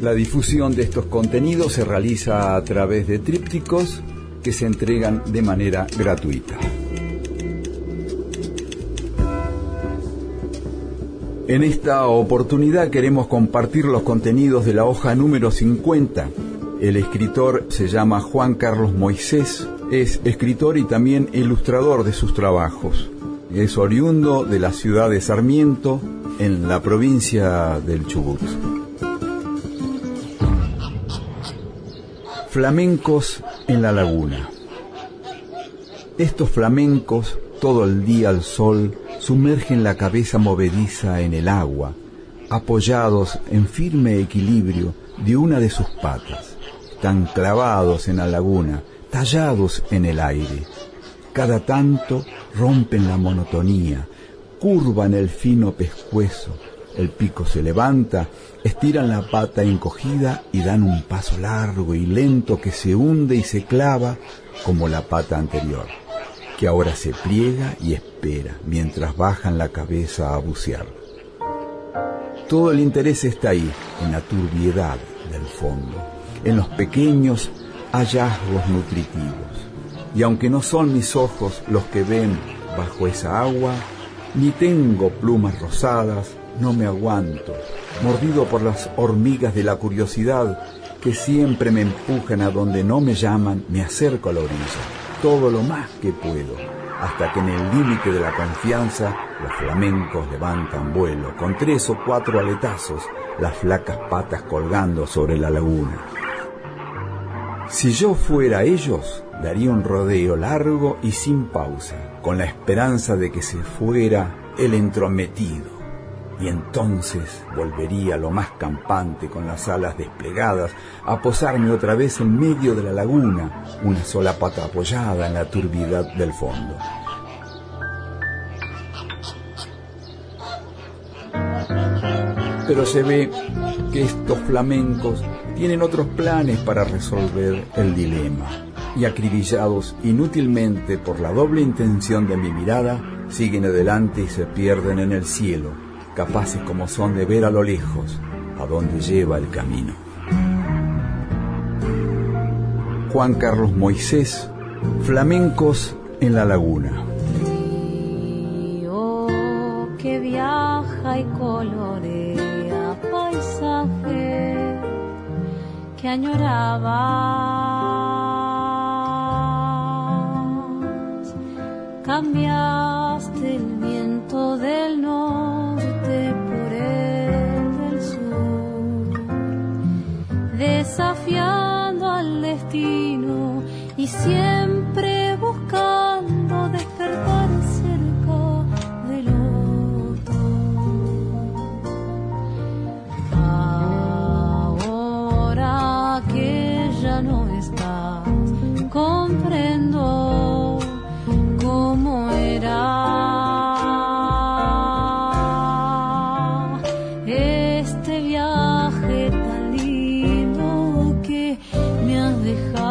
La difusión de estos contenidos se realiza a través de trípticos que se entregan de manera gratuita. En esta oportunidad queremos compartir los contenidos de la hoja número 50. El escritor se llama Juan Carlos Moisés, es escritor y también ilustrador de sus trabajos. Es oriundo de la ciudad de Sarmiento, en la provincia del Chubut. Flamencos en la laguna. Estos flamencos, todo el día al sol, sumergen la cabeza movediza en el agua, apoyados en firme equilibrio de una de sus patas. Están clavados en la laguna, tallados en el aire. Cada tanto rompen la monotonía, curvan el fino pescuezo, el pico se levanta, estiran la pata encogida y dan un paso largo y lento que se hunde y se clava como la pata anterior que ahora se pliega y espera mientras bajan la cabeza a bucear. Todo el interés está ahí, en la turbiedad del fondo, en los pequeños hallazgos nutritivos. Y aunque no son mis ojos los que ven bajo esa agua, ni tengo plumas rosadas, no me aguanto, mordido por las hormigas de la curiosidad que siempre me empujan a donde no me llaman, me acerco a la orilla todo lo más que puedo, hasta que en el límite de la confianza los flamencos levantan vuelo, con tres o cuatro aletazos, las flacas patas colgando sobre la laguna. Si yo fuera ellos, daría un rodeo largo y sin pausa, con la esperanza de que se fuera el entrometido y entonces volvería lo más campante con las alas desplegadas a posarme otra vez en medio de la laguna, una sola pata apoyada en la turbidez del fondo. Pero se ve que estos flamencos tienen otros planes para resolver el dilema y acribillados inútilmente por la doble intención de mi mirada, siguen adelante y se pierden en el cielo capaces como son de ver a lo lejos a dónde lleva el camino. Juan Carlos Moisés, Flamencos en la Laguna. Río que viaja y colorea paisaje que añorabas. Cambiaste siempre buscando despertar cerca del otro. Ahora que ya no estás, comprendo cómo era. Este viaje tan lindo que me has dejado.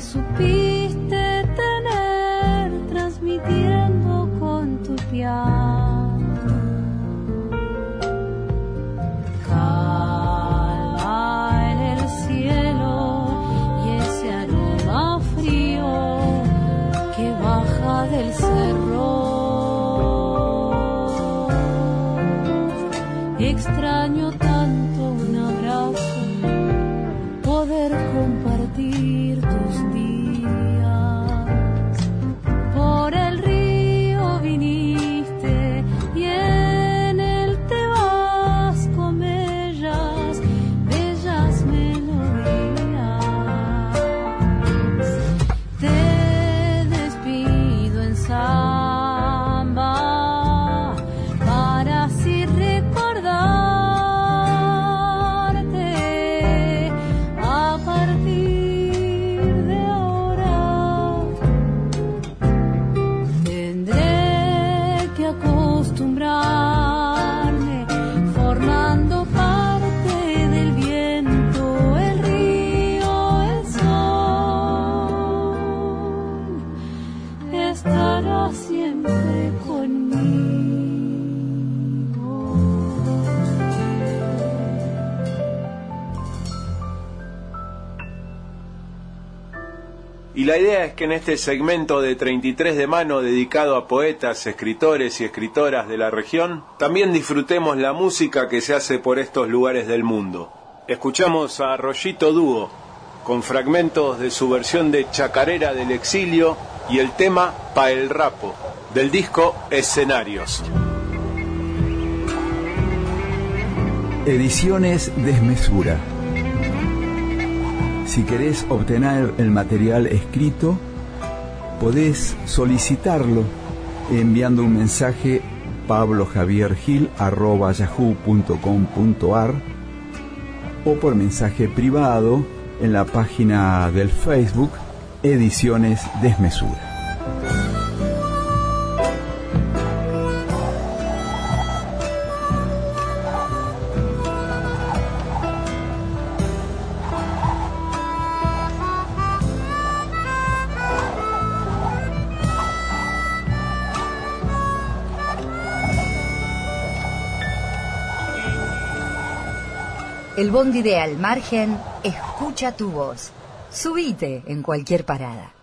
subir. La idea es que en este segmento de 33 de mano dedicado a poetas, escritores y escritoras de la región, también disfrutemos la música que se hace por estos lugares del mundo. Escuchamos a Rollito Dúo con fragmentos de su versión de Chacarera del Exilio y el tema Pa el Rapo del disco Escenarios. Ediciones Desmesura. Si querés obtener el material escrito, podés solicitarlo enviando un mensaje pablojaviergil.yahoo.com.ar o por mensaje privado en la página del Facebook Ediciones Desmesura. El bondi de Al Margen escucha tu voz. Subite en cualquier parada.